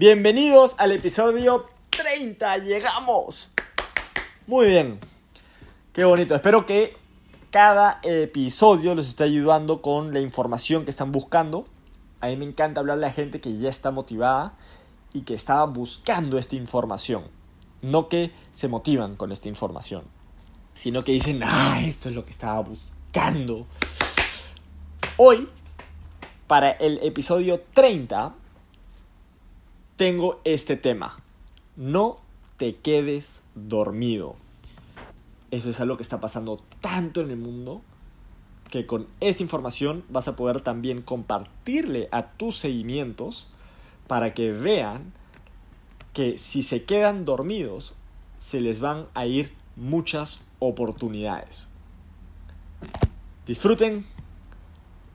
Bienvenidos al episodio 30. Llegamos. Muy bien. Qué bonito. Espero que cada episodio les esté ayudando con la información que están buscando. A mí me encanta hablarle a gente que ya está motivada y que estaba buscando esta información. No que se motivan con esta información, sino que dicen, ah, esto es lo que estaba buscando. Hoy, para el episodio 30, tengo este tema. No te quedes dormido. Eso es algo que está pasando tanto en el mundo que con esta información vas a poder también compartirle a tus seguimientos para que vean que si se quedan dormidos se les van a ir muchas oportunidades. Disfruten,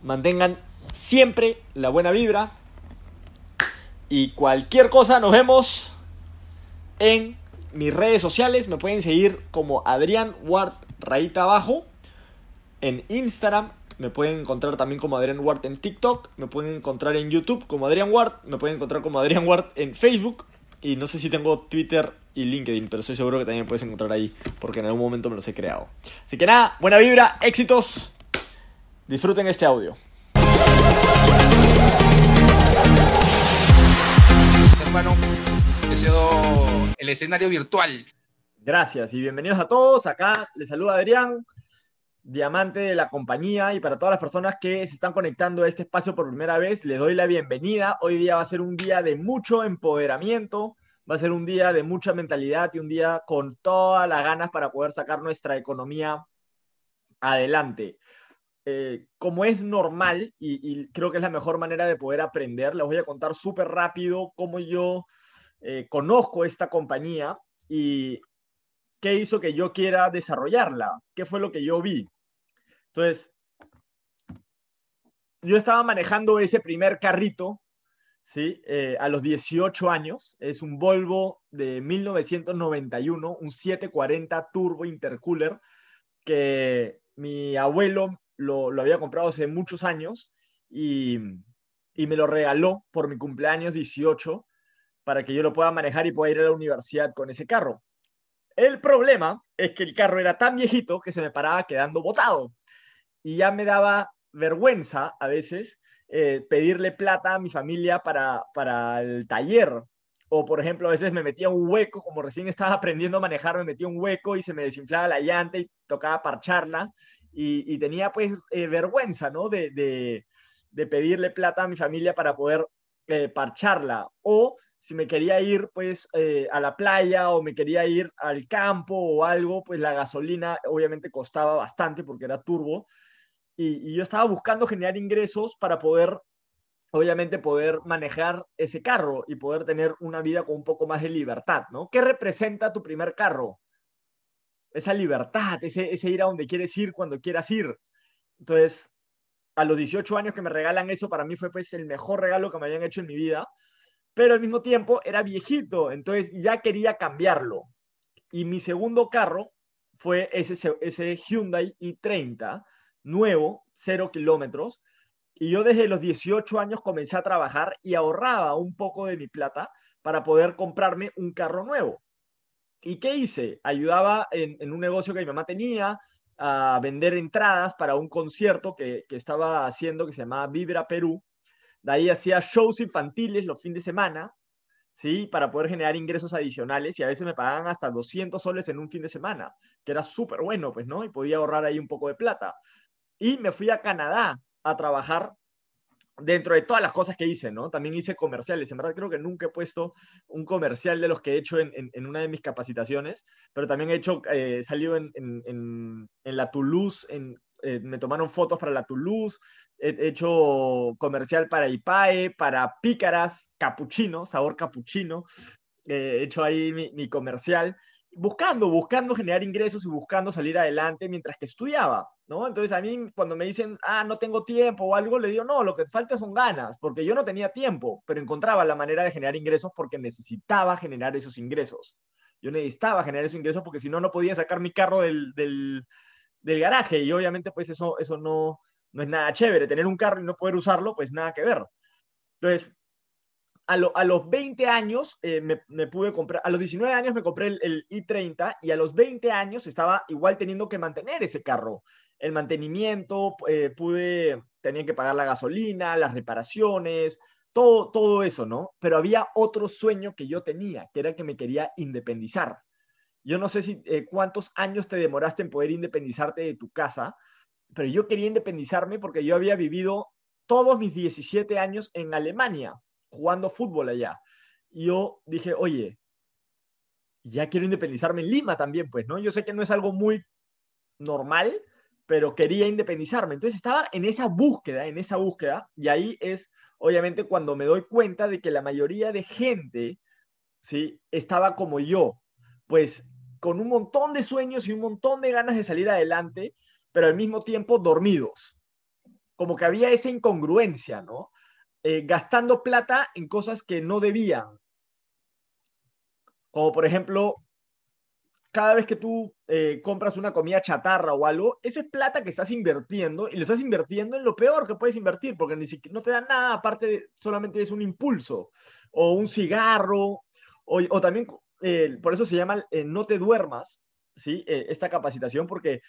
mantengan siempre la buena vibra y cualquier cosa, nos vemos en mis redes sociales. Me pueden seguir como Adrián Ward Rayita Abajo en Instagram. Me pueden encontrar también como Adrián Ward en TikTok. Me pueden encontrar en YouTube como Adrián Ward. Me pueden encontrar como Adrián Ward en Facebook. Y no sé si tengo Twitter y LinkedIn, pero estoy seguro que también me puedes encontrar ahí, porque en algún momento me los he creado. Así que nada, buena vibra, éxitos. Disfruten este audio. Hermano. Ha sido el escenario virtual. Gracias y bienvenidos a todos. Acá les saluda Adrián, diamante de la compañía y para todas las personas que se están conectando a este espacio por primera vez, les doy la bienvenida. Hoy día va a ser un día de mucho empoderamiento, va a ser un día de mucha mentalidad y un día con todas las ganas para poder sacar nuestra economía adelante. Eh, como es normal y, creo que es la mejor manera de poder aprender, les voy a contar súper rápido cómo yo eh, conozco esta compañía y qué hizo que yo quiera desarrollarla, qué fue lo que yo vi. Entonces, yo estaba manejando ese primer carrito, ¿sí? Eh, a los 18 años, es un Volvo de 1991, un 740 Turbo Intercooler, que mi abuelo lo, había comprado hace muchos años y, me lo regaló por mi cumpleaños 18 para que yo lo pueda manejar y pueda ir a la universidad con ese carro. El problema es que el carro era tan viejito que se me paraba quedando botado y ya me daba vergüenza a veces eh, pedirle plata a mi familia para, para el taller. O, por ejemplo, a veces me metía un hueco, como recién estaba aprendiendo a manejar, me metía un hueco y se me desinflaba la llanta y tocaba parcharla y, tenía pues eh, vergüenza, ¿no? De, de, pedirle plata a mi familia para poder eh, parcharla. O si me quería ir pues eh, a la playa o me quería ir al campo o algo, pues la gasolina obviamente costaba bastante porque era turbo. Y, y yo estaba buscando generar ingresos para poder obviamente poder manejar ese carro y poder tener una vida con un poco más de libertad, ¿no? ¿Qué representa tu primer carro? Esa libertad, ese, ese ir a donde quieres ir cuando quieras ir. Entonces, a los 18 años que me regalan eso, para mí fue pues el mejor regalo que me habían hecho en mi vida, pero al mismo tiempo era viejito, entonces ya quería cambiarlo. Y mi segundo carro fue ese, ese Hyundai i30, nuevo, cero kilómetros, y yo desde los 18 años comencé a trabajar y ahorraba un poco de mi plata para poder comprarme un carro nuevo. ¿Y qué hice? Ayudaba en, un negocio que mi mamá tenía a vender entradas para un concierto que, estaba haciendo que se llamaba Vibra Perú. De ahí hacía shows infantiles los fines de semana, ¿sí? Para poder generar ingresos adicionales y a veces me pagaban hasta 200 soles en un fin de semana, que era súper bueno, pues, ¿no? Y podía ahorrar ahí un poco de plata. Y me fui a Canadá a trabajar dentro de todas las cosas que hice, ¿no? También hice comerciales. En verdad creo que nunca he puesto un comercial de los que he hecho en, una de mis capacitaciones, pero también he hecho, eh, salido en, en, la Toulouse, eh, me tomaron fotos para la Toulouse, he hecho comercial para IPAE, para Pícaras, capuchino, sabor capuchino, eh, he hecho ahí mi comercial buscando, buscando generar ingresos y buscando salir adelante mientras que estudiaba, ¿no? Entonces a mí cuando me dicen, ah, no tengo tiempo o algo, le digo, no, lo que falta son ganas, porque yo no tenía tiempo, pero encontraba la manera de generar ingresos porque necesitaba generar esos ingresos. Yo necesitaba generar esos ingresos porque si no, no podía sacar mi carro del, del, del garaje y obviamente pues eso, eso no, no es nada chévere. Tener un carro y no poder usarlo, pues nada que ver. Entonces, a, los 20 años eh, me, pude comprar, a los 19 años me compré el, i30 y a los 20 años estaba igual teniendo que mantener ese carro. El mantenimiento, eh, pude, tenía que pagar la gasolina, las reparaciones, todo, todo eso, ¿no? Pero había otro sueño que yo tenía, que era que me quería independizar. Yo no sé si eh, cuántos años te demoraste en poder independizarte de tu casa, pero yo quería independizarme porque yo había vivido todos mis 17 años en Alemania jugando fútbol allá. Y yo dije, oye, ya quiero independizarme en Lima también, pues, ¿no? Yo sé que no es algo muy normal, pero quería independizarme. Entonces estaba en esa búsqueda, en esa búsqueda, y ahí es, obviamente, cuando me doy cuenta de que la mayoría de gente, ¿sí? Estaba como yo, pues, con un montón de sueños y un montón de ganas de salir adelante, pero al mismo tiempo dormidos. Como que había esa incongruencia, ¿no? Eh, gastando plata en cosas que no debían. Como por ejemplo, cada vez que tú eh, compras una comida chatarra o algo, eso es plata que estás invirtiendo y lo estás invirtiendo en lo peor que puedes invertir, porque ni siquiera no te da nada, aparte de, solamente es un impulso o un cigarro, o, también, eh, por eso se llama no te duermas, ¿sí? esta capacitación, porque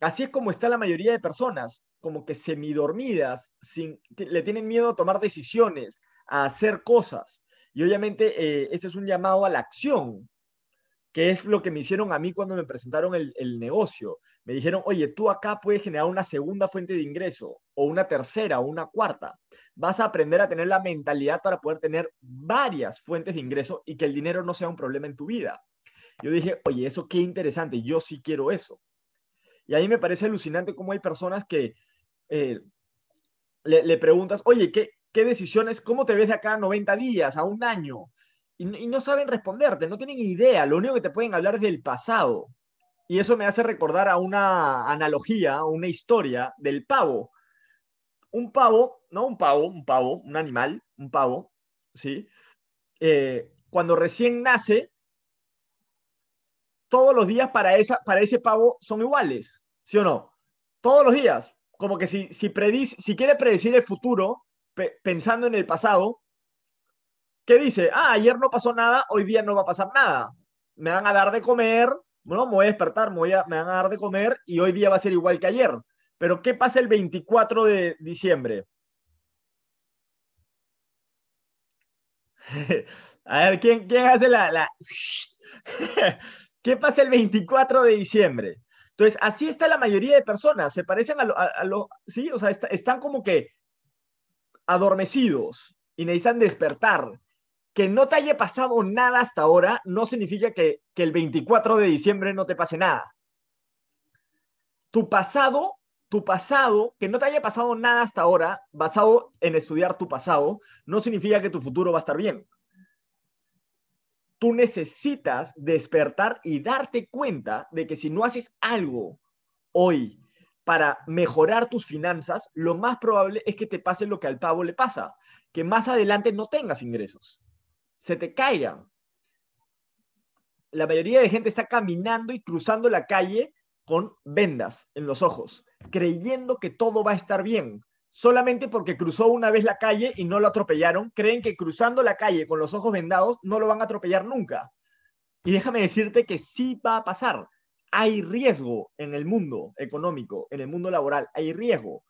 así es como está la mayoría de personas como que semidormidas, sin, le tienen miedo a tomar decisiones, a hacer cosas. Y obviamente eh, es un llamado a la acción, que es lo que me hicieron a mí cuando me presentaron el, el, negocio. Me dijeron, oye, tú acá puedes generar una segunda fuente de ingreso, o una tercera, o una cuarta. Vas a aprender a tener la mentalidad para poder tener varias fuentes de ingreso y que el dinero no sea un problema en tu vida. Yo dije, oye, eso qué interesante, yo sí quiero eso. Y ahí me parece alucinante cómo hay personas que eh, le, preguntas, oye, ¿qué, ¿qué decisiones, cómo te ves de acá a 90 días, a un año? Y, no saben responderte, no tienen idea, lo único que te pueden hablar es del pasado. Y eso me hace recordar a una analogía, una historia del pavo. Un pavo, no un pavo, un pavo, un animal, un pavo, ¿sí? Eh, cuando recién nace, todos los días para, ese pavo son iguales, ¿sí o no? Todos los días como que si, quiere predecir el futuro pensando en el pasado, ¿qué dice? Ah, ayer no pasó nada, hoy día no va a pasar nada. Me van a dar de comer, bueno, me voy a despertar, me, me van a dar de comer y hoy día va a ser igual que ayer. Pero ¿qué pasa el 24 de diciembre? a ver, ¿quién, hace la... ¿Qué pasa el 24 de diciembre? Entonces, así está la mayoría de personas, se parecen a lo, sí, o sea, están como que adormecidos y necesitan despertar. Que no te haya pasado nada hasta ahora no significa que, que el 24 de diciembre no te pase nada. Tu pasado, tu pasado, que no te haya pasado nada hasta ahora, basado en estudiar tu pasado, no significa que tu futuro va a estar bien tú necesitas despertar y darte cuenta de que si no haces algo hoy para mejorar tus finanzas, lo más probable es que te pase lo que al pavo le pasa, que más adelante no tengas ingresos, se te caigan. La mayoría de gente está caminando y cruzando la calle con vendas en los ojos, creyendo que todo va a estar bien, solamente porque cruzó una vez la calle y no lo atropellaron, creen que cruzando la calle con los ojos vendados no lo van a atropellar nunca. Y déjame decirte que sí va a pasar. Hay riesgo en el mundo económico, en el mundo laboral, hay riesgo.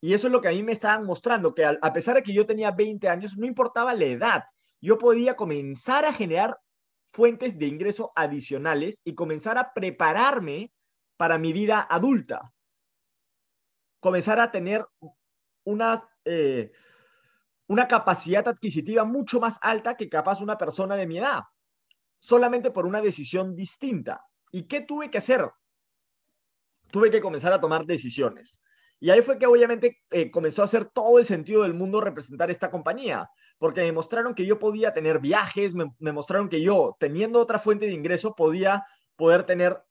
Y eso es lo que a mí me estaban mostrando, que a pesar de que yo tenía 20 años, no importaba la edad, yo podía comenzar a generar fuentes de ingreso adicionales y comenzar a prepararme para mi vida adulta comenzar a tener una, eh, una capacidad adquisitiva mucho más alta que capaz una persona de mi edad, solamente por una decisión distinta. ¿Y qué tuve que hacer? Tuve que comenzar a tomar decisiones. Y ahí fue que obviamente eh, comenzó a hacer todo el sentido del mundo representar esta compañía, porque me mostraron que yo podía tener viajes, me, me mostraron que yo, teniendo otra fuente de ingreso, podía poder tener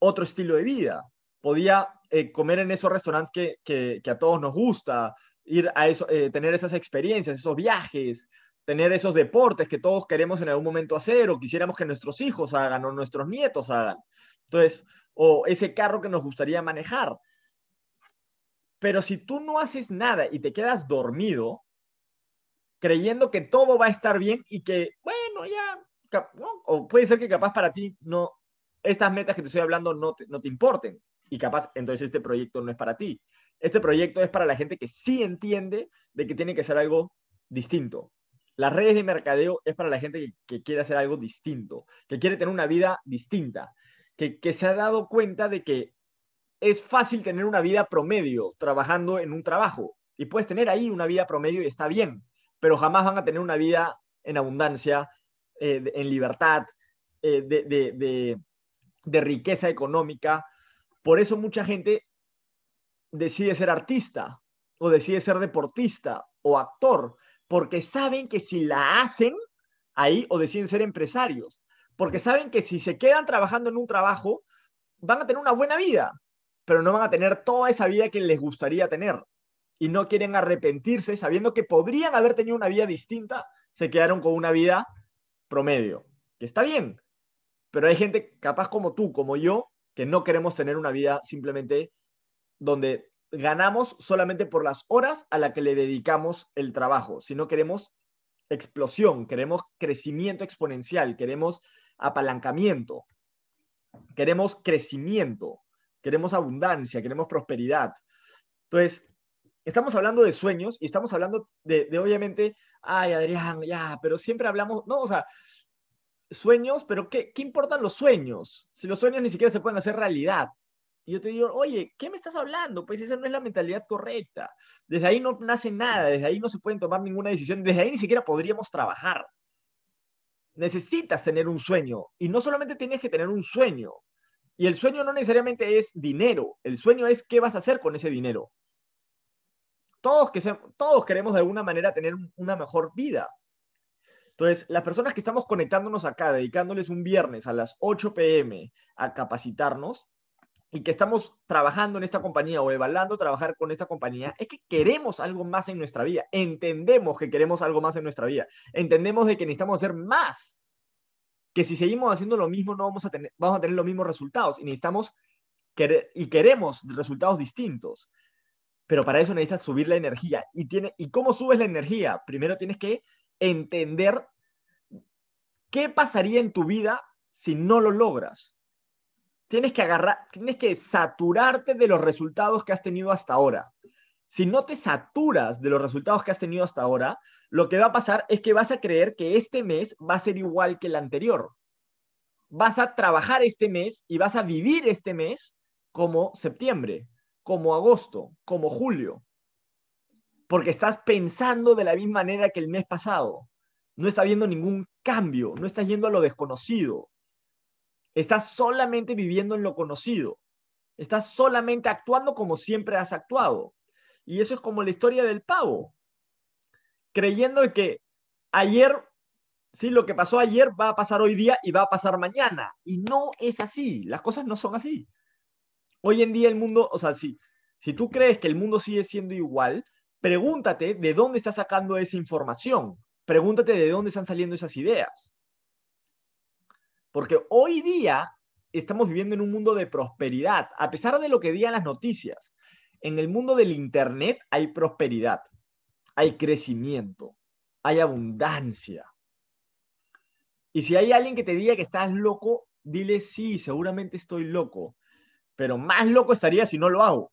otro estilo de vida, podía eh, comer en esos restaurantes que, a todos nos gusta, ir a eso, eh, tener esas experiencias, esos viajes, tener esos deportes que todos queremos en algún momento hacer o quisiéramos que nuestros hijos hagan o nuestros nietos hagan. Entonces, o ese carro que nos gustaría manejar. Pero si tú no haces nada y te quedas dormido, creyendo que todo va a estar bien y que, bueno, ya, o puede ser que capaz para ti no, estas metas que te estoy hablando no te, no te importen y capaz entonces este proyecto no es para ti. Este proyecto es para la gente que sí entiende de que tiene que ser algo distinto. Las redes de mercadeo es para la gente que, quiere hacer algo distinto, que quiere tener una vida distinta, que, se ha dado cuenta de que es fácil tener una vida promedio trabajando en un trabajo y puedes tener ahí una vida promedio y está bien, pero jamás van a tener una vida en abundancia, eh, en libertad, eh, de riqueza económica. Por eso mucha gente decide ser artista o decide ser deportista o actor, porque saben que si la hacen ahí o deciden ser empresarios, porque saben que si se quedan trabajando en un trabajo, van a tener una buena vida, pero no van a tener toda esa vida que les gustaría tener. Y no quieren arrepentirse sabiendo que podrían haber tenido una vida distinta, se quedaron con una vida promedio, que está bien, pero hay gente capaz como tú, como yo, que no queremos tener una vida simplemente donde ganamos solamente por las horas a la que le dedicamos el trabajo, sino queremos explosión, queremos crecimiento exponencial, queremos apalancamiento, queremos crecimiento, queremos abundancia, queremos prosperidad. Entonces, estamos hablando de sueños y estamos hablando de, de obviamente, ay, Adrián, ya, pero siempre hablamos, no, o sea, sueños, pero ¿qué, ¿qué importan los sueños? Si los sueños ni siquiera se pueden hacer realidad. Y yo te digo, oye, ¿qué me estás hablando? Pues esa no es la mentalidad correcta. Desde ahí no nace nada, desde ahí no se pueden tomar ninguna decisión, desde ahí ni siquiera podríamos trabajar. Necesitas tener un sueño y no solamente tienes que tener un sueño. Y el sueño no necesariamente es dinero, el sueño es qué vas a hacer con ese dinero. Todos, que todos queremos de alguna manera tener una mejor vida. Entonces, las personas que estamos conectándonos acá, dedicándoles un viernes a las 8 pm a capacitarnos, y que estamos trabajando en esta compañía o evaluando trabajar con esta compañía, es que queremos algo más en nuestra vida. Entendemos que queremos algo más en nuestra vida. Entendemos de que necesitamos hacer más. Que si seguimos haciendo lo mismo, no vamos a tener, vamos a tener los mismos resultados. Y necesitamos querer, y queremos resultados distintos. Pero para eso necesitas subir la energía. ¿Y, tiene, ¿Y cómo subes la energía? Primero tienes que entender qué pasaría en tu vida si no lo logras. Tienes que agarrar, tienes que saturarte de los resultados que has tenido hasta ahora. Si no te saturas de los resultados que has tenido hasta ahora, lo que va a pasar es que vas a creer que este mes va a ser igual que el anterior. Vas a trabajar este mes y vas a vivir este mes como septiembre, como agosto, como julio porque estás pensando de la misma manera que el mes pasado. No está viendo ningún cambio, no estás yendo a lo desconocido. Estás solamente viviendo en lo conocido. Estás solamente actuando como siempre has actuado. Y eso es como la historia del pavo. Creyendo que ayer, sí, lo que pasó ayer va a pasar hoy día y va a pasar mañana. Y no es así. Las cosas no son así. Hoy en día el mundo, o sea, si, si tú crees que el mundo sigue siendo igual, pregúntate de dónde está sacando esa información. Pregúntate de dónde están saliendo esas ideas. Porque hoy día estamos viviendo en un mundo de prosperidad, a pesar de lo que digan las noticias. En el mundo del Internet hay prosperidad, hay crecimiento, hay abundancia. Y si hay alguien que te diga que estás loco, dile sí, seguramente estoy loco, pero más loco estaría si no lo hago.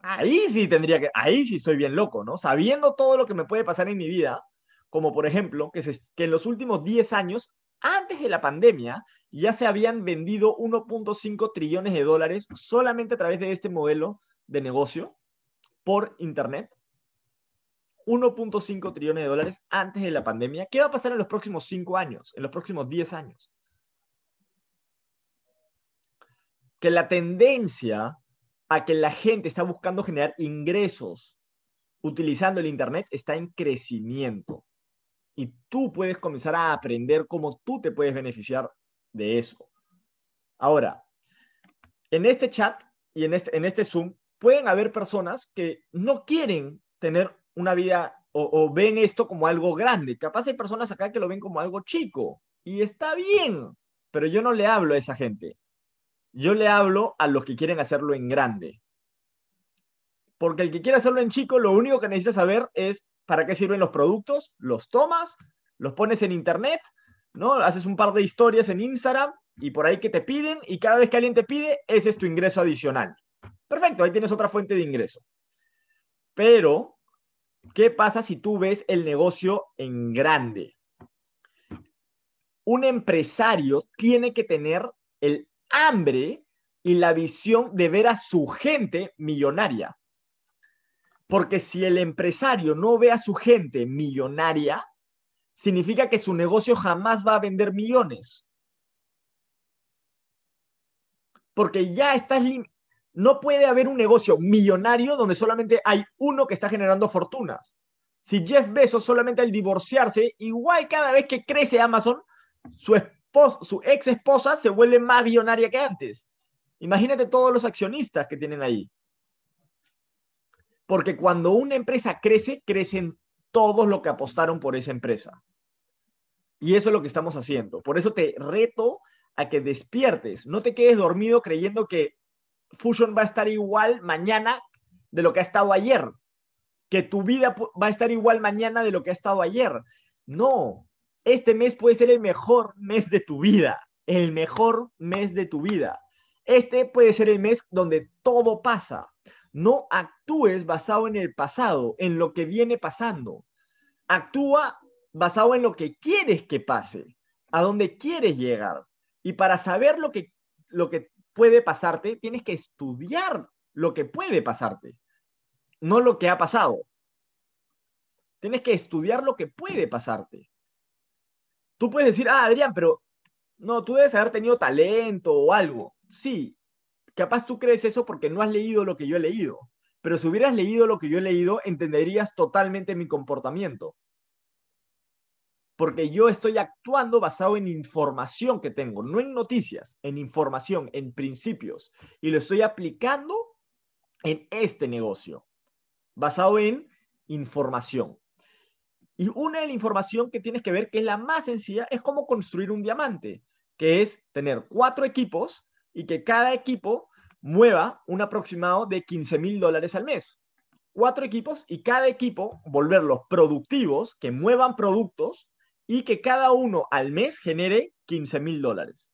Ahí sí tendría que, ahí sí soy bien loco, ¿no? Sabiendo todo lo que me puede pasar en mi vida, como por ejemplo que, que en los últimos 10 años, antes de la pandemia, ya se habían vendido 1.5 trillones de dólares solamente a través de este modelo de negocio por Internet. 1.5 trillones de dólares antes de la pandemia. ¿Qué va a pasar en los próximos 5 años, en los próximos 10 años? Que la tendencia a que la gente está buscando generar ingresos utilizando el Internet está en crecimiento. Y tú puedes comenzar a aprender cómo tú te puedes beneficiar de eso. Ahora, en este chat y en este, en este Zoom pueden haber personas que no quieren tener una vida o, o, ven esto como algo grande. Capaz hay personas acá que lo ven como algo chico y está bien, pero yo no le hablo a esa gente. Yo le hablo a los que quieren hacerlo en grande. Porque el que quiere hacerlo en chico, lo único que necesita saber es ¿para qué sirven los productos? Los tomas, los pones en internet, ¿no? Haces un par de historias en Instagram y por ahí que te piden y cada vez que alguien te pide, ese es tu ingreso adicional. Perfecto, ahí tienes otra fuente de ingreso. Pero, ¿qué pasa si tú ves el negocio en grande? Un empresario tiene que tener el hambre y la visión de ver a su gente millonaria. Porque si el empresario no ve a su gente millonaria, significa que su negocio jamás va a vender millones. Porque ya estás... No puede haber un negocio millonario donde solamente hay uno que está generando fortunas. Si Jeff Bezos solamente al divorciarse, igual cada vez que crece Amazon, su, su ex esposa se vuelve más millonaria que antes. Imagínate todos los accionistas que tienen ahí. Porque cuando una empresa crece, crecen todos los que apostaron por esa empresa. Y eso es lo que estamos haciendo. Por eso te reto a que despiertes. No te quedes dormido creyendo que Fusion va a estar igual mañana de lo que ha estado ayer. Que tu vida va a estar igual mañana de lo que ha estado ayer. No, este mes puede ser el mejor mes de tu vida. El mejor mes de tu vida. Este puede ser el mes donde todo pasa. No actúes basado en el pasado, en lo que viene pasando. Actúa basado en lo que quieres que pase, a dónde quieres llegar. Y para saber lo que, lo que puede pasarte, tienes que estudiar lo que puede pasarte, no lo que ha pasado. Tienes que estudiar lo que puede pasarte. Tú puedes decir, ah, Adrián, pero no, tú debes haber tenido talento o algo. Sí, capaz tú crees eso porque no has leído lo que yo he leído. Pero si hubieras leído lo que yo he leído, entenderías totalmente mi comportamiento porque yo estoy actuando basado en información que tengo, no en noticias, en información, en principios, y lo estoy aplicando en este negocio, basado en información. Y una de la información que tienes que ver, que es la más sencilla, es cómo construir un diamante, que es tener cuatro equipos y que cada equipo mueva un aproximado de 15 mil dólares al mes. Cuatro equipos y cada equipo volverlos productivos, que muevan productos y que cada uno al mes genere 15 mil dólares.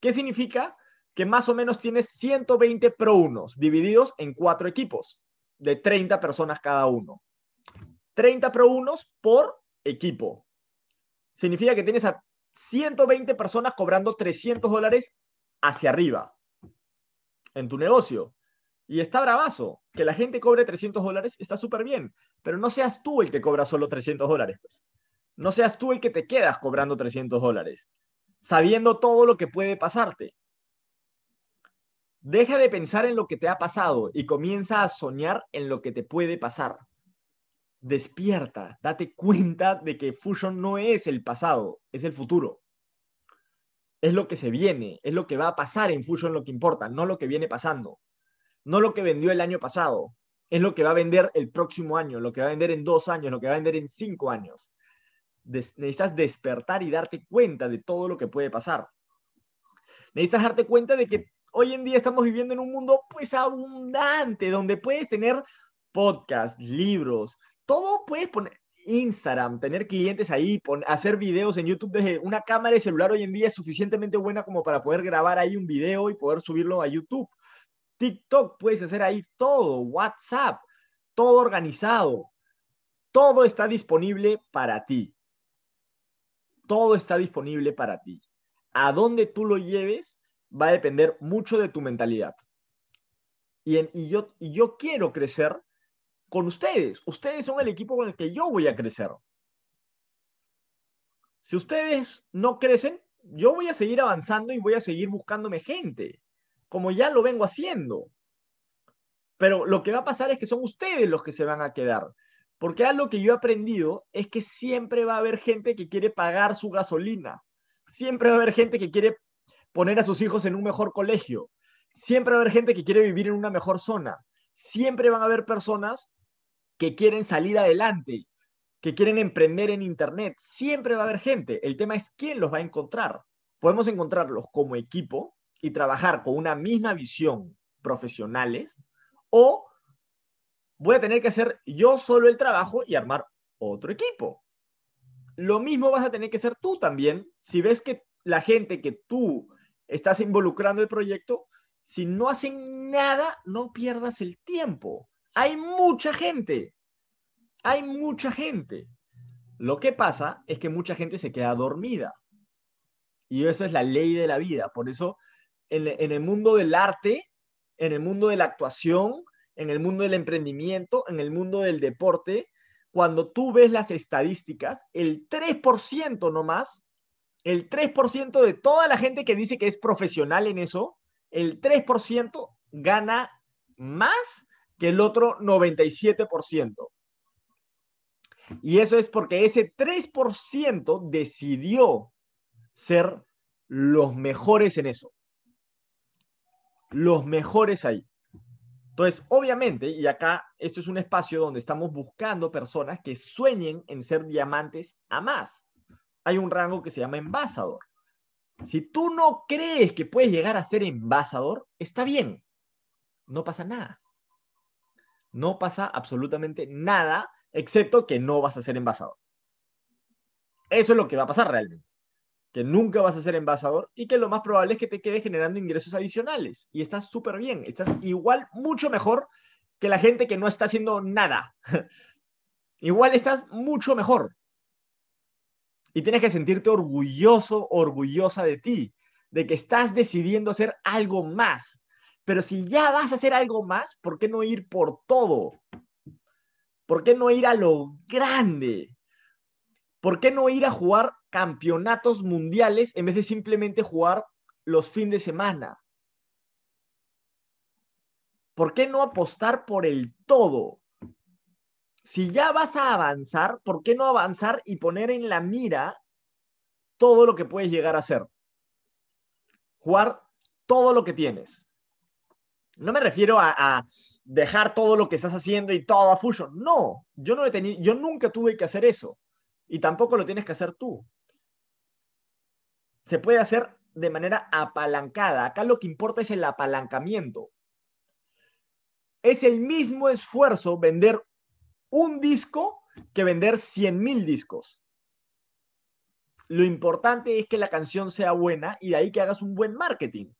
¿Qué significa? Que más o menos tienes 120 Pro 1 divididos en cuatro equipos de 30 personas cada uno. 30 Pro 1 por equipo. Significa que tienes a 120 personas cobrando 300 dólares hacia arriba en tu negocio. Y está bravazo. Que la gente cobre 300 dólares está súper bien. Pero no seas tú el que cobra solo 300 dólares. Pues no seas tú el que te quedas cobrando 300 dólares, sabiendo todo lo que puede pasarte. Deja de pensar en lo que te ha pasado y comienza a soñar en lo que te puede pasar. Despierta, date cuenta de que Fusion no es el pasado, es el futuro. Es lo que se viene, es lo que va a pasar en Fusion lo que importa, no lo que viene pasando. No lo que vendió el año pasado, es lo que va a vender el próximo año, lo que va a vender en dos años, lo que va a vender en cinco años necesitas despertar y darte cuenta de todo lo que puede pasar. Necesitas darte cuenta de que hoy en día estamos viviendo en un mundo pues abundante, donde puedes tener podcasts, libros, todo puedes poner, Instagram, tener clientes ahí, hacer videos en YouTube desde una cámara de celular hoy en día es suficientemente buena como para poder grabar ahí un video y poder subirlo a YouTube. TikTok puedes hacer ahí todo, WhatsApp, todo organizado. Todo está disponible para ti todo está disponible para ti. A dónde tú lo lleves va a depender mucho de tu mentalidad. Y, yo, y yo quiero crecer con ustedes. Ustedes son el equipo con el que yo voy a crecer. Si ustedes no crecen, yo voy a seguir avanzando y voy a seguir buscándome gente, como ya lo vengo haciendo. Pero lo que va a pasar es que son ustedes los que se van a quedar. Porque algo que yo he aprendido es que siempre va a haber gente que quiere pagar su gasolina. Siempre va a haber gente que quiere poner a sus hijos en un mejor colegio. Siempre va a haber gente que quiere vivir en una mejor zona. Siempre van a haber personas que quieren salir adelante, que quieren emprender en Internet. Siempre va a haber gente. El tema es quién los va a encontrar. Podemos encontrarlos como equipo y trabajar con una misma visión profesionales o voy a tener que hacer yo solo el trabajo y armar otro equipo. Lo mismo vas a tener que hacer tú también si ves que la gente que tú estás involucrando el proyecto, si no hacen nada, no pierdas el tiempo. Hay mucha gente. Hay mucha gente. Lo que pasa es que mucha gente se queda dormida. Y eso es la ley de la vida. Por eso, en, el mundo del arte, en el mundo de la actuación, en el mundo del emprendimiento, en el mundo del deporte, cuando tú ves las estadísticas, el 3% nomás, el 3% de toda la gente que dice que es profesional en eso, el 3% gana más que el otro 97%. Y eso es porque ese 3% decidió ser los mejores en eso. Los mejores ahí. Entonces, obviamente, y acá esto es un espacio donde estamos buscando personas que sueñen en ser diamantes a más. Hay un rango que se llama envasador. Si tú no crees que puedes llegar a ser envasador, está bien. No pasa nada. No pasa absolutamente nada, excepto que no vas a ser envasador. Eso es lo que va a pasar realmente que nunca vas a ser envasador y que lo más probable es que te quede generando ingresos adicionales. Y estás súper bien, estás igual mucho mejor que la gente que no está haciendo nada. igual estás mucho mejor. Y tienes que sentirte orgulloso, orgullosa de ti, de que estás decidiendo hacer algo más. Pero si ya vas a hacer algo más, ¿por qué no ir por todo? ¿Por qué no ir a lo grande? ¿Por qué no ir a jugar campeonatos mundiales en vez de simplemente jugar los fines de semana? ¿Por qué no apostar por el todo? Si ya vas a avanzar, ¿por qué no avanzar y poner en la mira todo lo que puedes llegar a hacer? Jugar todo lo que tienes. No me refiero a, dejar todo lo que estás haciendo y todo a fusion. No, yo no he tenido, yo nunca tuve que hacer eso. Y tampoco lo tienes que hacer tú. Se puede hacer de manera apalancada. Acá lo que importa es el apalancamiento. Es el mismo esfuerzo vender un disco que vender 100 mil discos. Lo importante es que la canción sea buena y de ahí que hagas un buen marketing.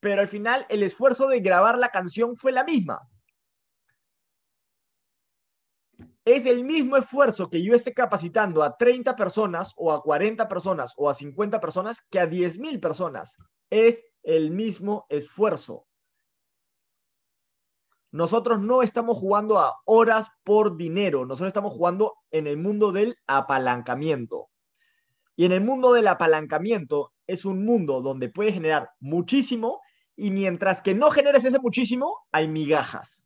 Pero al final el esfuerzo de grabar la canción fue la misma es el mismo esfuerzo que yo esté capacitando a 30 personas o a 40 personas o a 50 personas que a 10 mil personas. Es el mismo esfuerzo. Nosotros no estamos jugando a horas por dinero, nosotros estamos jugando en el mundo del apalancamiento. Y en el mundo del apalancamiento es un mundo donde puedes generar muchísimo y mientras que no generes ese muchísimo, hay migajas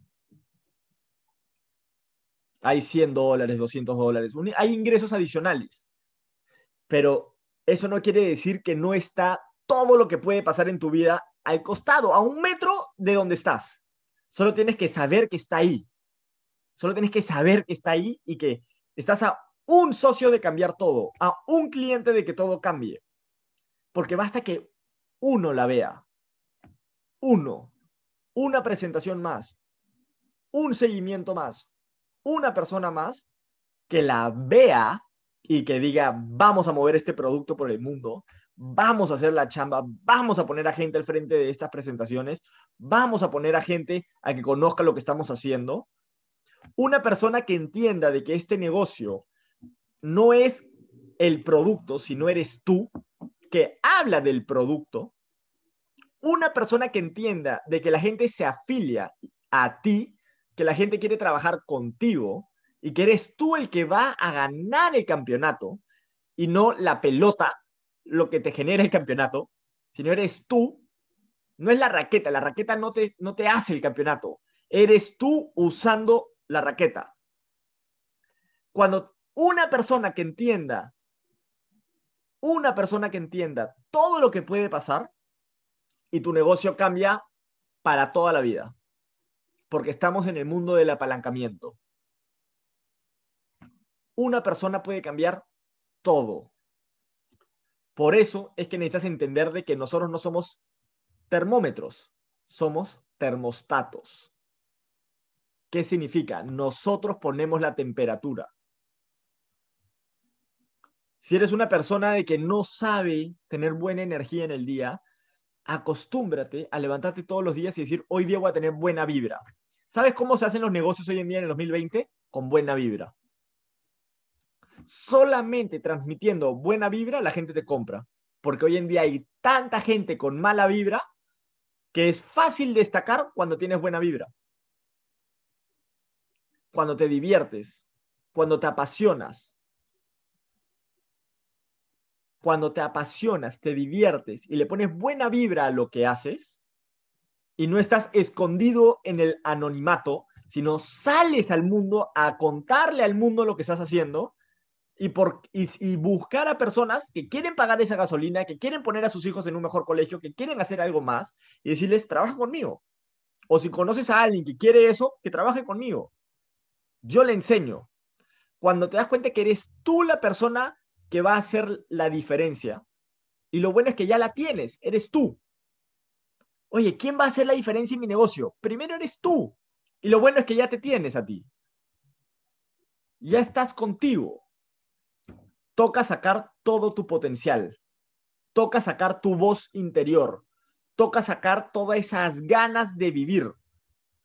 hay 100 dólares, 200 dólares, hay ingresos adicionales. Pero eso no quiere decir que no está todo lo que puede pasar en tu vida al costado, a un metro de donde estás. Solo tienes que saber que está ahí. Solo tienes que saber que está ahí y que estás a un socio de cambiar todo, a un cliente de que todo cambie. Porque basta que uno la vea. Uno. Una presentación más. Un seguimiento más una persona más que la vea y que diga, vamos a mover este producto por el mundo, vamos a hacer la chamba, vamos a poner a gente al frente de estas presentaciones, vamos a poner a gente a que conozca lo que estamos haciendo. Una persona que entienda de que este negocio no es el producto, sino eres tú, que habla del producto. Una persona que entienda de que la gente se afilia a ti que la gente quiere trabajar contigo y que eres tú el que va a ganar el campeonato y no la pelota lo que te genera el campeonato, sino eres tú, no es la raqueta, la raqueta no te, no te hace el campeonato, eres tú usando la raqueta. Cuando una persona que entienda, una persona que entienda todo lo que puede pasar y tu negocio cambia para toda la vida porque estamos en el mundo del apalancamiento. Una persona puede cambiar todo. Por eso es que necesitas entender de que nosotros no somos termómetros, somos termostatos. ¿Qué significa? Nosotros ponemos la temperatura. Si eres una persona de que no sabe tener buena energía en el día, acostúmbrate a levantarte todos los días y decir, hoy día voy a tener buena vibra. ¿Sabes cómo se hacen los negocios hoy en día en el 2020? Con buena vibra. Solamente transmitiendo buena vibra la gente te compra. Porque hoy en día hay tanta gente con mala vibra que es fácil destacar cuando tienes buena vibra. Cuando te diviertes, cuando te apasionas. Cuando te apasionas, te diviertes y le pones buena vibra a lo que haces y no estás escondido en el anonimato, sino sales al mundo a contarle al mundo lo que estás haciendo, y, por, y, buscar a personas que quieren pagar esa gasolina, que quieren poner a sus hijos en un mejor colegio, que quieren hacer algo más y decirles, trabaja conmigo. O si conoces a alguien que quiere eso, que trabaje conmigo. Yo le enseño. Cuando te das cuenta que eres tú la persona que va a hacer la diferencia, y lo bueno es que ya la tienes, eres tú. Oye, ¿quién va a hacer la diferencia en mi negocio? Primero eres tú. Y lo bueno es que ya te tienes a ti. Ya estás contigo toca sacar todo tu potencial, toca sacar tu voz interior, toca sacar todas esas ganas de vivir.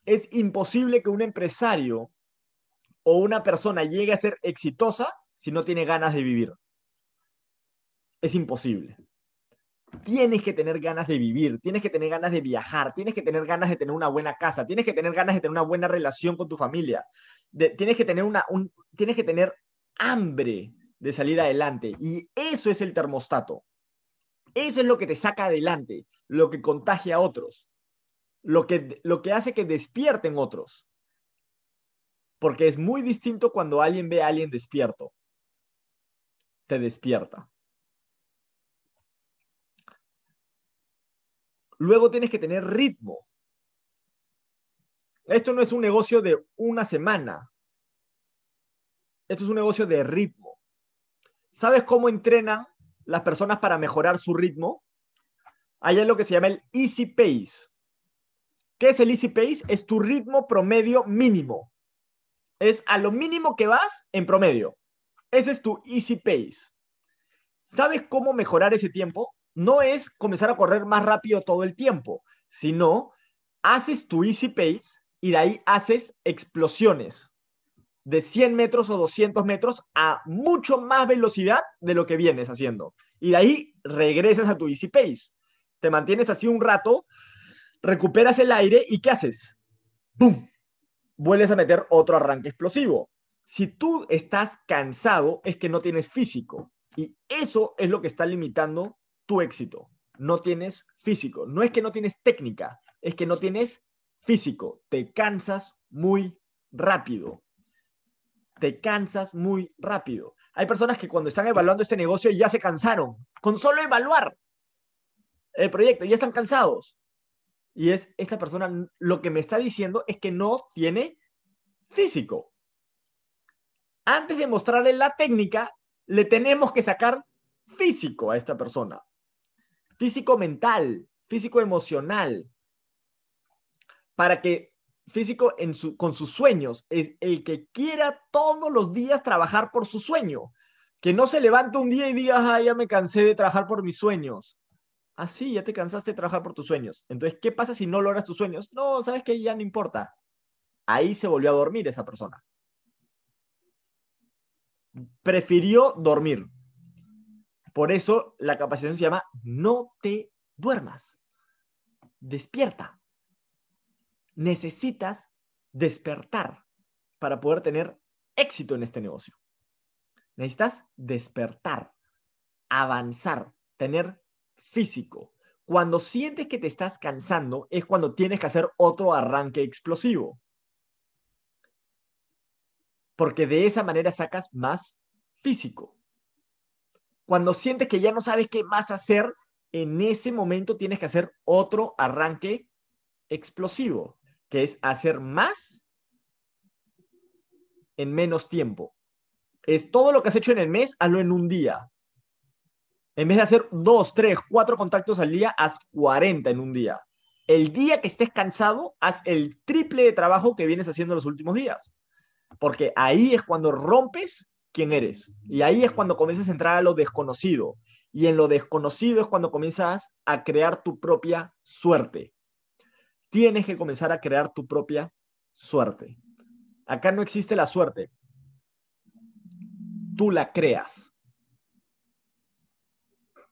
Es imposible que un empresario o una persona llegue a ser exitosa si no tiene ganas de vivir. Es imposible. Tienes que tener ganas de vivir, tienes que tener ganas de viajar, tienes que tener ganas de tener una buena casa, tienes que tener ganas de tener una buena relación con tu familia, tienes, que tener una, tienes que tener hambre de salir adelante. Y eso es el termostato. Eso es lo que te saca adelante, lo que contagia a otros, lo que, lo que hace que despierten otros. Porque es muy distinto cuando alguien ve a alguien despierto. Te despierta. Luego tienes que tener ritmo. Esto no es un negocio de una semana. Esto es un negocio de ritmo. ¿Sabes cómo entrenan las personas para mejorar su ritmo? Hay lo que se llama el Easy Pace. ¿Qué es el Easy Pace? Es tu ritmo promedio mínimo. Es a lo mínimo que vas en promedio. Ese es tu Easy Pace. ¿Sabes cómo mejorar ese tiempo? No es comenzar a correr más rápido todo el tiempo, sino haces tu Easy Pace y de ahí haces explosiones de 100 metros o 200 metros a mucho más velocidad de lo que vienes haciendo. Y de ahí regresas a tu easy pace. Te mantienes así un rato, recuperas el aire y ¿qué haces? ¡Pum! Vuelves a meter otro arranque explosivo. Si tú estás cansado, es que no tienes físico. Y eso es lo que está limitando tu éxito. No tienes físico. No es que no tienes técnica, es que no tienes físico. Te cansas muy rápido te cansas muy rápido. Hay personas que cuando están evaluando este negocio ya se cansaron con solo evaluar el proyecto, ya están cansados. Y es esta persona lo que me está diciendo es que no tiene físico. Antes de mostrarle la técnica, le tenemos que sacar físico a esta persona. Físico mental, físico emocional, para que físico en su, con sus sueños, es el que quiera todos los días trabajar por su sueño, que no se levante un día y diga, ah, ya me cansé de trabajar por mis sueños. Así, ah, ya te cansaste de trabajar por tus sueños. Entonces, ¿qué pasa si no logras tus sueños? No, sabes que ya no importa. Ahí se volvió a dormir esa persona. Prefirió dormir. Por eso la capacitación se llama no te duermas. Despierta necesitas despertar para poder tener éxito en este negocio. Necesitas despertar, avanzar, tener físico. Cuando sientes que te estás cansando es cuando tienes que hacer otro arranque explosivo. Porque de esa manera sacas más físico. Cuando sientes que ya no sabes qué más hacer, en ese momento tienes que hacer otro arranque explosivo que es hacer más en menos tiempo. Es todo lo que has hecho en el mes, hazlo en un día. En vez de hacer dos, tres, cuatro contactos al día, haz 40 en un día. El día que estés cansado, haz el triple de trabajo que vienes haciendo los últimos días. Porque ahí es cuando rompes quién eres. Y ahí es cuando comienzas a entrar a lo desconocido. Y en lo desconocido es cuando comienzas a crear tu propia suerte. Tienes que comenzar a crear tu propia suerte. Acá no existe la suerte. Tú la creas.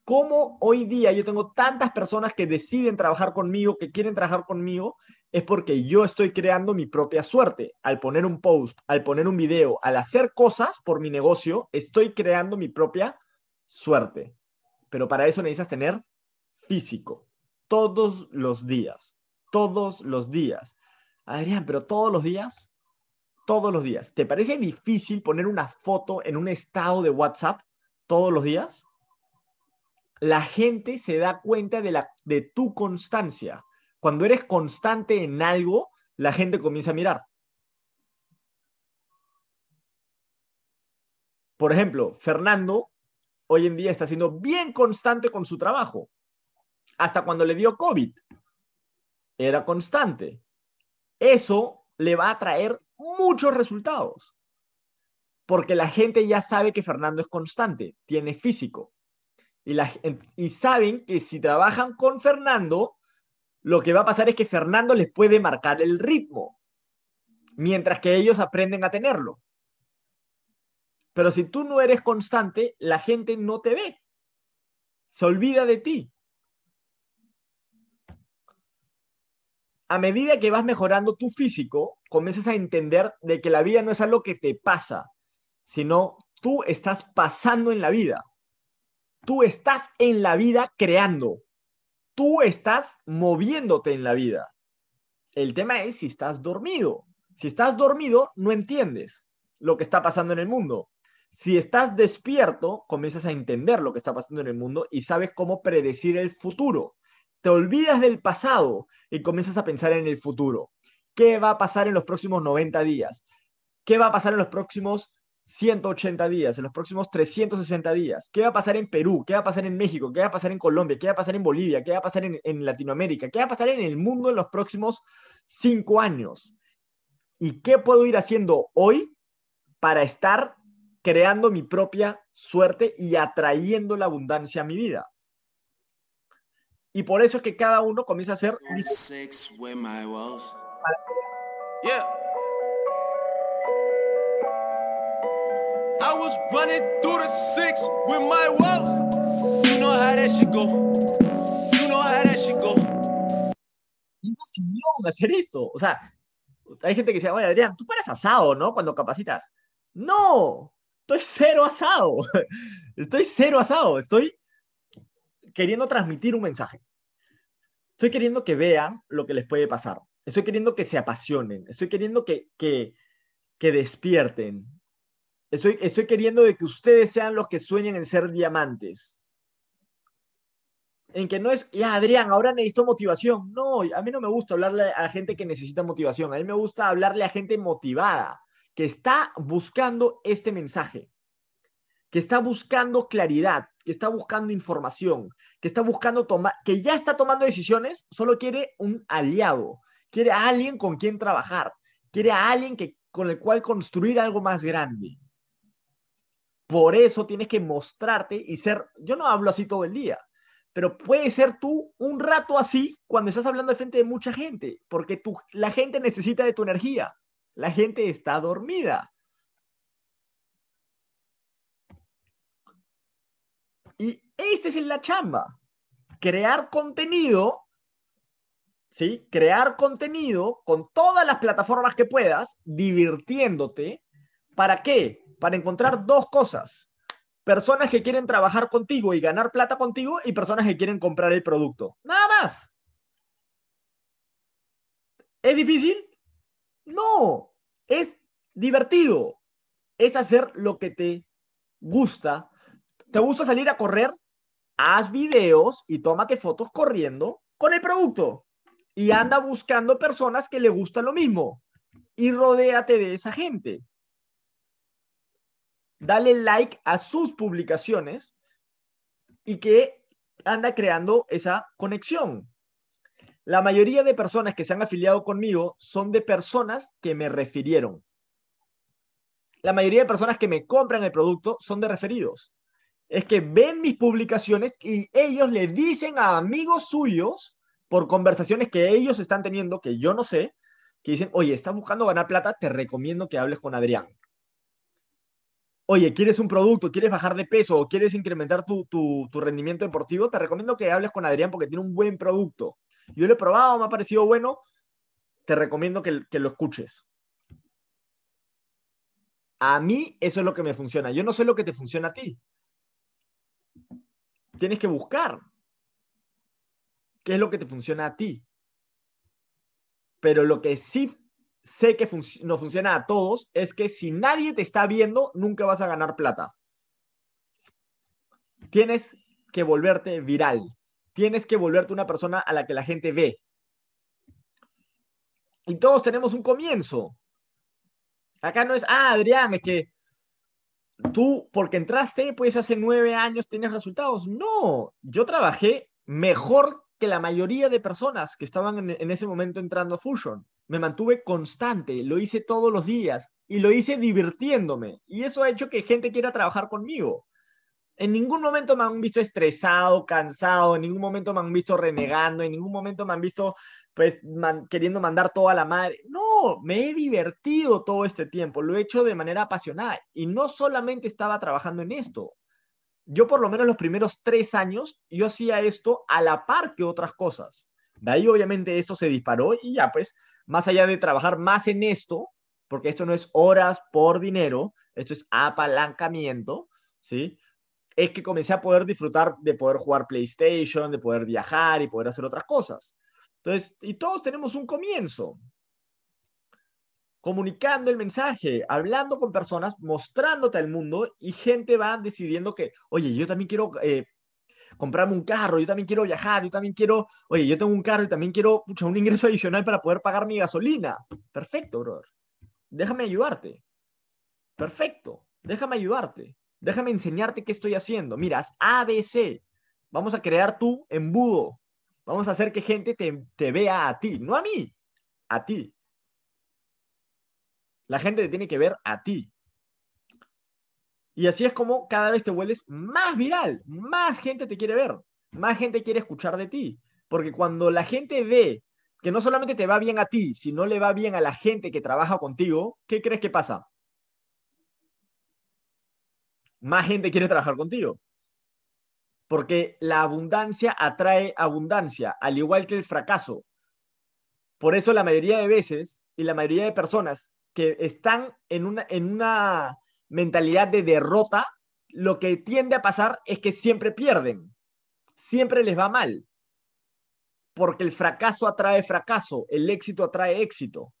¿Cómo hoy día yo tengo tantas personas que deciden trabajar conmigo, que quieren trabajar conmigo? Es porque yo estoy creando mi propia suerte. Al poner un post, al poner un video, al hacer cosas por mi negocio, estoy creando mi propia suerte. Pero para eso necesitas tener físico. Todos los días. Todos los días. Adrián, pero todos los días. Todos los días. ¿Te parece difícil poner una foto en un estado de WhatsApp todos los días? la gente se da cuenta de, de tu constancia. Cuando eres constante en algo, la gente comienza a mirar. Por ejemplo, Fernando hoy en día está siendo bien constante con su trabajo. Hasta cuando le dio COVID. Era constante. Eso le va a traer muchos resultados. Porque la gente ya sabe que Fernando es constante, tiene físico. Y, saben que si trabajan con Fernando, lo que va a pasar es que Fernando les puede marcar el ritmo, mientras que ellos aprenden a tenerlo. Pero si tú no eres constante, la gente no te ve. Se olvida de ti. A medida que vas mejorando tu físico, comienzas a entender de que la vida no es algo que te pasa, sino tú estás pasando en la vida. Tú estás en la vida creando. Tú estás moviéndote en la vida. El tema es si estás dormido. Si estás dormido, no entiendes lo que está pasando en el mundo. Si estás despierto, comienzas a entender lo que está pasando en el mundo y sabes cómo predecir el futuro. Te olvidas del pasado y comienzas a pensar en el futuro. ¿Qué va a pasar en los próximos 90 días? ¿Qué va a pasar en los próximos 180 días, en los próximos 360 días? ¿Qué va a pasar en Perú? ¿Qué va a pasar en México? ¿Qué va a pasar en Colombia? ¿Qué va a pasar en Bolivia? ¿Qué va a pasar en, Latinoamérica? ¿Qué va a pasar en el mundo en los próximos cinco años? ¿Y qué puedo ir haciendo hoy para estar creando mi propia suerte y atrayendo la abundancia a mi vida? Y por eso es que cada uno comienza a hacer... I was running through the six with my woes. You know how that go. You know how that shit go. hacer esto. O sea, hay gente que dice, oye, Adrián, tú paras asado, ¿no? Cuando capacitas. No, estoy cero asado. Estoy cero asado. Estoy queriendo transmitir un mensaje. Estoy queriendo que vean lo que les puede pasar. Estoy queriendo que se apasionen. Estoy queriendo que, que, que despierten. Estoy, queriendo de que ustedes sean los que sueñen en ser diamantes. En que no es, ya Adrián, ahora necesito motivación. No, a mí no me gusta hablarle a gente que necesita motivación. A mí me gusta hablarle a gente motivada, que está buscando este mensaje, que está buscando claridad, que está buscando información, que está buscando tomar, que ya está tomando decisiones, solo quiere un aliado, quiere a alguien con quien trabajar, quiere a alguien que, con el cual construir algo más grande. Por eso tienes que mostrarte y ser, yo no hablo así todo el día, pero puede ser tú un rato así cuando estás hablando de frente de mucha gente, porque la gente necesita de tu energía, la gente está dormida. Y este es la chamba, crear contenido, ¿sí? Crear contenido con todas las plataformas que puedas, divirtiéndote. ¿Para qué? Para encontrar dos cosas. Personas que quieren trabajar contigo y ganar plata contigo y personas que quieren comprar el producto. Nada más. ¿Es difícil? No, es divertido. Es hacer lo que te gusta. ¿Te gusta salir a correr? Haz videos y tómate fotos corriendo con el producto. Y anda buscando personas que le gustan lo mismo. Y rodéate de esa gente dale like a sus publicaciones y que anda creando esa conexión. La mayoría de personas que se han afiliado conmigo son de personas que me refirieron. La mayoría de personas que me compran el producto son de referidos. Es que ven mis publicaciones y ellos le dicen a amigos suyos por conversaciones que ellos están teniendo, que yo no sé, que dicen, oye, estás buscando ganar plata, te recomiendo que hables con Adrián. Oye, ¿quieres un producto? ¿Quieres bajar de peso? ¿O quieres incrementar tu, rendimiento deportivo? Te recomiendo que hables con Adrián porque tiene un buen producto. Yo lo he probado, me ha parecido bueno. Te recomiendo que, que lo escuches. A mí eso es lo que me funciona. Yo no sé lo que te funciona a ti. Tienes que buscar qué es lo que te funciona a ti. Pero lo que sí sé que nos funciona a todos es que si nadie te está viendo, nunca vas a ganar plata. Tienes que volverte viral. Tienes que volverte una persona a la que la gente ve. Y todos tenemos un comienzo. Acá no es, ah, Adrián, es que tú, porque entraste, pues hace nueve años tienes resultados. No, yo trabajé mejor que la mayoría de personas que estaban en, ese momento entrando a Fusion. Me mantuve constante, lo hice todos los días y lo hice divirtiéndome. Y eso ha hecho que gente quiera trabajar conmigo. En ningún momento me han visto estresado, cansado, en ningún momento me han visto renegando, en ningún momento me han visto pues queriendo mandar todo a la madre. No, me he divertido todo este tiempo, lo he hecho de manera apasionada y no solamente estaba trabajando en esto, yo por lo menos los primeros tres años, yo hacía esto a la par que otras cosas. De ahí obviamente esto se disparó y ya pues, más allá de trabajar más en esto, porque esto no es horas por dinero, esto es apalancamiento, ¿sí? Es que comencé a poder disfrutar de poder jugar PlayStation, de poder viajar y poder hacer otras cosas. Entonces, y todos tenemos un comienzo comunicando el mensaje, hablando con personas, mostrándote al mundo y gente va decidiendo que, oye, yo también quiero eh, comprarme un carro, yo también quiero viajar, yo también quiero, oye, yo tengo un carro y también quiero un ingreso adicional para poder pagar mi gasolina. Perfecto, brother. Déjame ayudarte. Perfecto. Déjame ayudarte. Déjame enseñarte qué estoy haciendo. Miras, ABC. Vamos a crear tu embudo. Vamos a hacer que gente te, te vea a ti, no a mí, a ti. La gente te tiene que ver a ti. Y así es como cada vez te vuelves más viral, más gente te quiere ver, más gente quiere escuchar de ti. Porque cuando la gente ve que no solamente te va bien a ti, sino le va bien a la gente que trabaja contigo, ¿qué crees que pasa? Más gente quiere trabajar contigo. Porque la abundancia atrae abundancia, al igual que el fracaso. Por eso la mayoría de veces y la mayoría de personas que están en una, en una mentalidad de derrota, lo que tiende a pasar es que siempre pierden, siempre les va mal, porque el fracaso atrae fracaso, el éxito atrae éxito.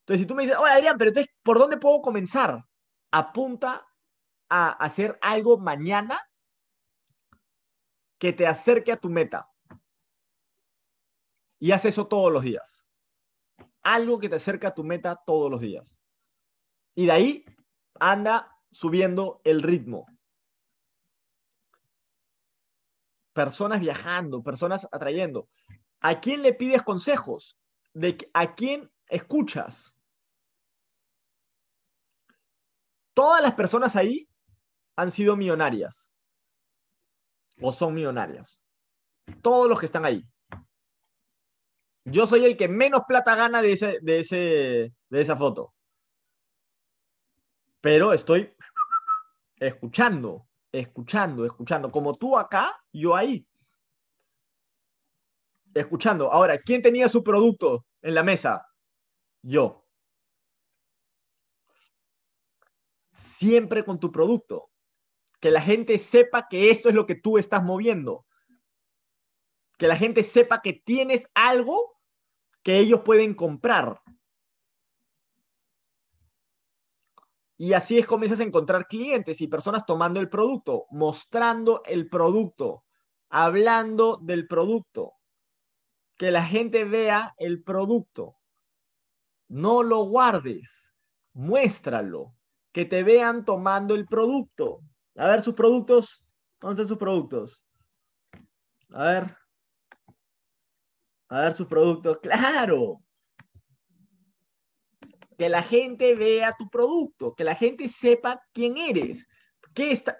Entonces, si tú me dices, oye Adrián, pero entonces, ¿por dónde puedo comenzar? Apunta a hacer algo mañana que te acerque a tu meta. Y haz eso todos los días algo que te acerca a tu meta todos los días. Y de ahí anda subiendo el ritmo. Personas viajando, personas atrayendo. ¿A quién le pides consejos? ¿De ¿A quién escuchas? Todas las personas ahí han sido millonarias o son millonarias. Todos los que están ahí. Yo soy el que menos plata gana de, ese, de, ese, de esa foto. Pero estoy escuchando, escuchando, escuchando. Como tú acá, yo ahí. Escuchando. Ahora, ¿quién tenía su producto en la mesa? Yo. Siempre con tu producto. Que la gente sepa que eso es lo que tú estás moviendo. Que la gente sepa que tienes algo que ellos pueden comprar. Y así es comienzas a encontrar clientes y personas tomando el producto, mostrando el producto, hablando del producto. Que la gente vea el producto. No lo guardes, muéstralo. Que te vean tomando el producto. A ver sus productos. ¿Dónde están sus productos? A ver. a dar sus productos. Claro. Que la gente vea tu producto, que la gente sepa quién eres. ¿Qué está?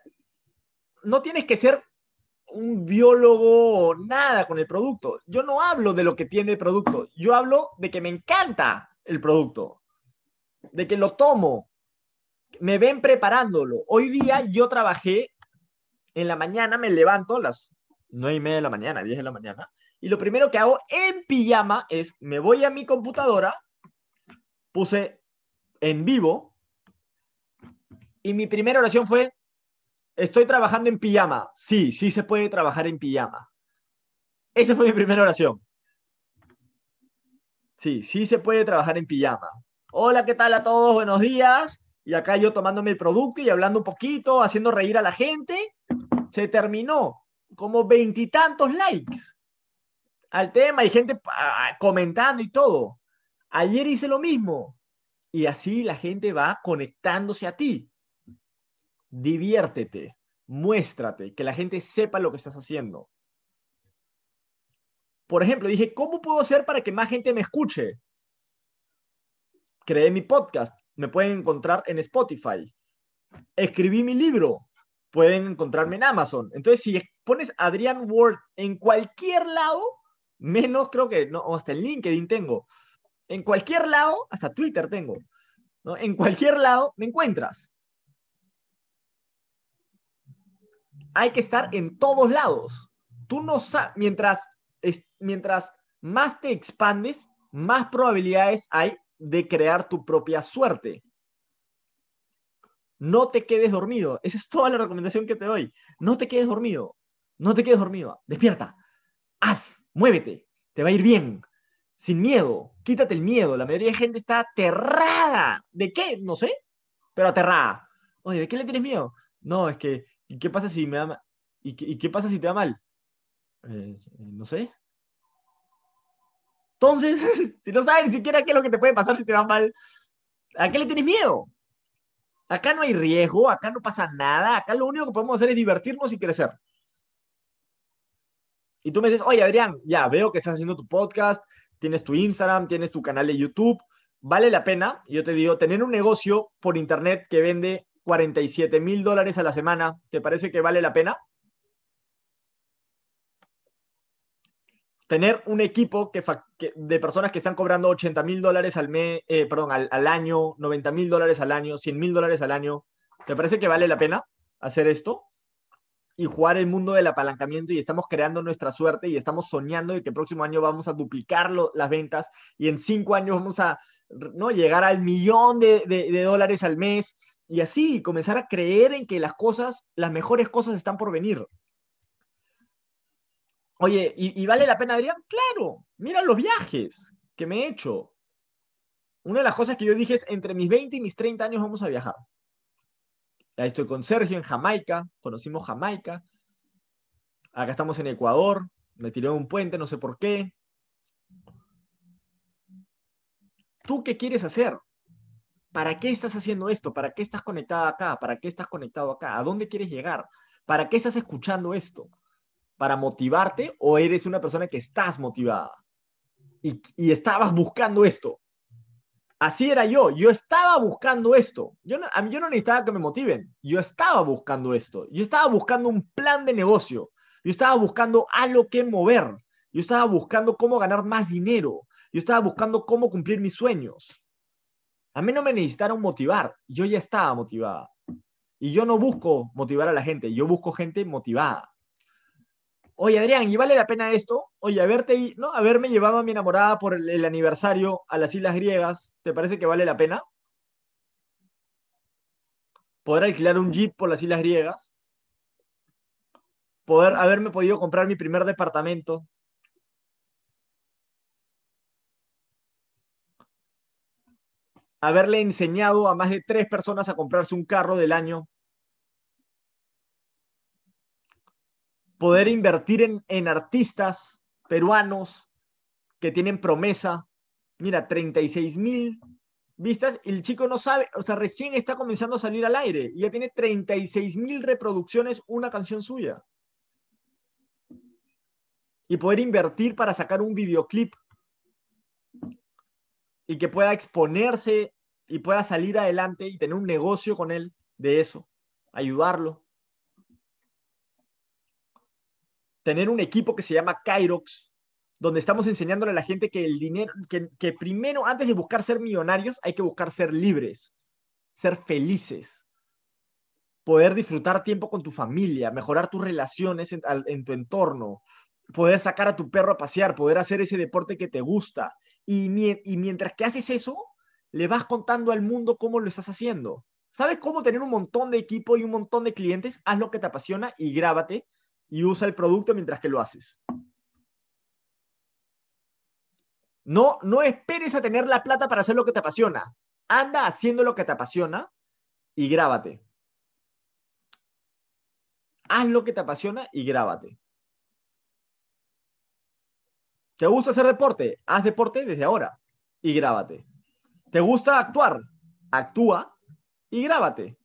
No tienes que ser un biólogo o nada con el producto. Yo no hablo de lo que tiene el producto. Yo hablo de que me encanta el producto. De que lo tomo. Me ven preparándolo. Hoy día yo trabajé en la mañana, me levanto a las nueve y media de la mañana, 10 de la mañana, y lo primero que hago en pijama es, me voy a mi computadora, puse en vivo, y mi primera oración fue, estoy trabajando en pijama. Sí, sí se puede trabajar en pijama. Esa fue mi primera oración. Sí, sí se puede trabajar en pijama. Hola, ¿qué tal a todos? Buenos días. Y acá yo tomándome el producto y hablando un poquito, haciendo reír a la gente. Se terminó. Como veintitantos likes al tema y gente ah, comentando y todo. Ayer hice lo mismo. Y así la gente va conectándose a ti. Diviértete, muéstrate, que la gente sepa lo que estás haciendo. Por ejemplo, dije, ¿cómo puedo hacer para que más gente me escuche? Creé mi podcast, me pueden encontrar en Spotify. Escribí mi libro, pueden encontrarme en Amazon. Entonces, si pones Adrián Ward en cualquier lado, menos creo que, no, hasta en LinkedIn tengo, en cualquier lado, hasta Twitter tengo, en cualquier lado me encuentras. Hay que estar en todos lados. Tú no sabes, mientras, mientras más te expandes, más probabilidades hay de crear tu propia suerte. No te quedes dormido. Esa es toda la recomendación que te doy. No te quedes dormido. No te quedes dormido. Despierta. Haz muévete, te va a ir bien, sin miedo, quítate el miedo. La mayoría de gente está aterrada. ¿De qué? No sé, pero aterrada. Oye, ¿de qué le tienes miedo? No, es que, ¿y qué pasa si me da ¿Y qué, pasa si te va mal? Eh, no sé. Entonces, si no sabes ni siquiera qué es lo que te puede pasar si te va mal, ¿a qué le tienes miedo? Acá no hay riesgo, acá no pasa nada, acá lo único que podemos hacer es divertirnos y crecer y tú me dices, oye Adrián, ya veo que estás haciendo tu podcast, tienes tu Instagram, tienes tu canal de YouTube, ¿vale la pena? yo te digo, tener un negocio por internet que vende 47 mil dólares a la semana, ¿te parece que vale la pena? Tener un equipo que, de personas que están cobrando 80 mil dólares al, mes, eh, perdón, al año, 90 mil dólares al año, 100 mil dólares al año, ¿te parece que vale la pena hacer esto? Y jugar el mundo del apalancamiento y estamos creando nuestra suerte y estamos soñando de que el próximo año vamos a duplicar las ventas y en cinco años vamos a ¿no? llegar al millón de, dólares al mes y así comenzar a creer en que las cosas, las mejores cosas están por venir. Oye, ¿y, ¿y vale la pena, Adrián? Claro, mira los viajes que me he hecho. Una de las cosas que yo dije es, entre mis 20 y mis 30 años vamos a viajar. Ahí estoy con Sergio en Jamaica, conocimos Jamaica. Acá estamos en Ecuador, me tiré un puente, no sé por qué. ¿Tú qué quieres hacer? ¿Para qué estás haciendo esto? ¿Para qué estás conectado acá? ¿Para qué estás conectado acá? ¿A dónde quieres llegar? ¿Para qué estás escuchando esto? ¿Para motivarte o eres una persona que estás motivada? Y estabas buscando esto. Así era yo, yo estaba buscando esto. Yo no, a mí yo no necesitaba que me motiven, yo estaba buscando esto. Yo estaba buscando un plan de negocio, yo estaba buscando algo que mover, yo estaba buscando cómo ganar más dinero, yo estaba buscando cómo cumplir mis sueños. A mí no me necesitaron motivar, yo ya estaba motivada. Y yo no busco motivar a la gente, yo busco gente motivada. Oye, Adrián, ¿y vale la pena esto? Oye, haberte, ¿no? haberme llevado a mi enamorada por el, aniversario a las Islas Griegas, ¿te parece que vale la pena? Poder alquilar un jeep por las Islas Griegas. Poder haberme podido comprar mi primer departamento. Haberle enseñado a más de tres personas a comprarse un carro del año poder invertir en, artistas peruanos que tienen promesa. Mira, 36 mil vistas y el chico no sabe, o sea, recién está comenzando a salir al aire y ya tiene 36 mil reproducciones una canción suya. y poder invertir para sacar un videoclip y que pueda exponerse y pueda salir adelante y tener un negocio con él de eso, ayudarlo. Tener un equipo que se llama Kairox, donde estamos enseñándole a la gente que el dinero, que, primero, antes de buscar ser millonarios, hay que buscar ser libres, ser felices, poder disfrutar tiempo con tu familia, mejorar tus relaciones en, en tu entorno, poder sacar a tu perro a pasear, poder hacer ese deporte que te gusta. Y, y, mientras que haces eso, le vas contando al mundo cómo lo estás haciendo. ¿Sabes cómo tener un montón de equipo y un montón de clientes? Haz lo que te apasiona y grábate y usa el producto mientras que lo haces. No, no esperes a tener la plata para hacer lo que te apasiona. Anda haciendo lo que te apasiona y grábate. Haz lo que te apasiona y grábate. ¿Te gusta hacer deporte? Haz deporte desde ahora y grábate. ¿Te gusta actuar? Actúa y grábate.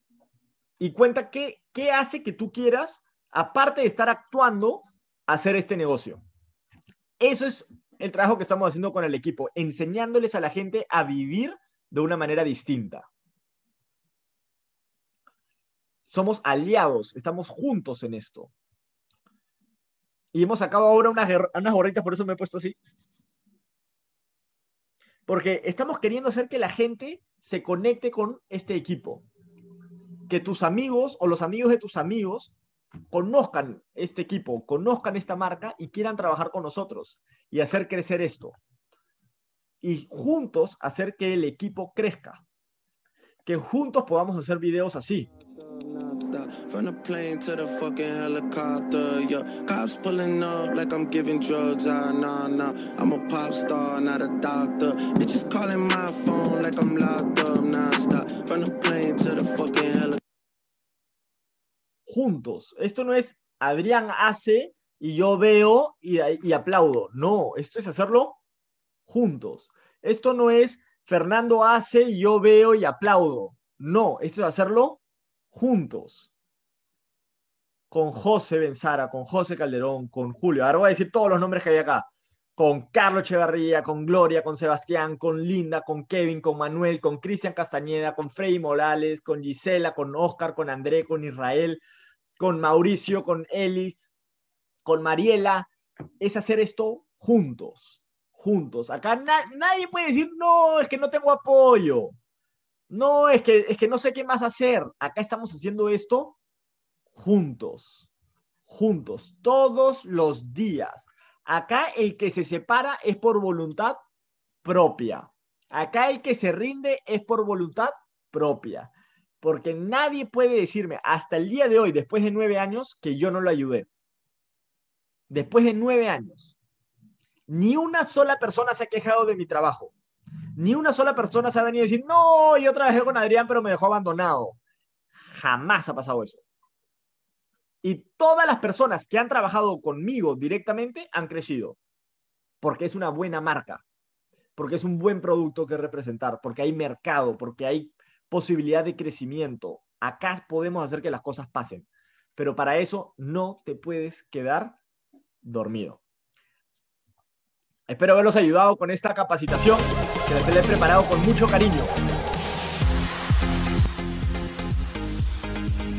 Y cuenta qué, qué hace que tú quieras, aparte de estar actuando, hacer este negocio. Eso es el trabajo que estamos haciendo con el equipo, enseñándoles a la gente a vivir de una manera distinta. Somos aliados, estamos juntos en esto. Y hemos sacado ahora unas, unas por eso me he puesto así. Porque estamos queriendo hacer que la gente se conecte con este equipo. Que tus amigos o los amigos de tus amigos conozcan este equipo, conozcan esta marca y quieran trabajar con nosotros y hacer crecer esto. Y juntos hacer que el equipo crezca. Que juntos podamos hacer videos así. From the plane to the fucking helicopter, yo. Cops pulling up like I'm giving drugs. Ah, nah, nah. I'm a pop star, not a doctor. Bitches calling my phone like I'm locked up. Nah, stop. From the plane Juntos. Esto no es Adrián hace y yo veo y, y aplaudo. No, esto es hacerlo juntos. Esto no es Fernando hace y yo veo y aplaudo. No, esto es hacerlo juntos con José Benzara, con José Calderón, con Julio. Ahora voy a decir todos los nombres que hay acá. Con Carlos Echevarría, con Gloria, con Sebastián, con Linda, con Kevin, con Manuel, con Cristian Castañeda, con Frei Morales, con Gisela, con Oscar, con André, con Israel, con Mauricio, con Elis, con Mariela. Es hacer esto juntos, juntos. Acá nadie puede decir, no, es que no tengo apoyo. No, es que, es que no sé qué más hacer. Acá estamos haciendo esto juntos, juntos, todos los días. Acá el que se separa es por voluntad propia. Acá el que se rinde es por voluntad propia. Porque nadie puede decirme hasta el día de hoy, después de nueve años, que yo no lo ayudé. Después de nueve años. Ni una sola persona se ha quejado de mi trabajo. Ni una sola persona se ha venido a decir, no, yo trabajé con Adrián, pero me dejó abandonado. Jamás ha pasado eso. Y todas las personas que han trabajado conmigo directamente han crecido, porque es una buena marca, porque es un buen producto que representar, porque hay mercado, porque hay posibilidad de crecimiento. Acá podemos hacer que las cosas pasen, pero para eso no te puedes quedar dormido. Espero haberlos ayudado con esta capacitación que les he preparado con mucho cariño.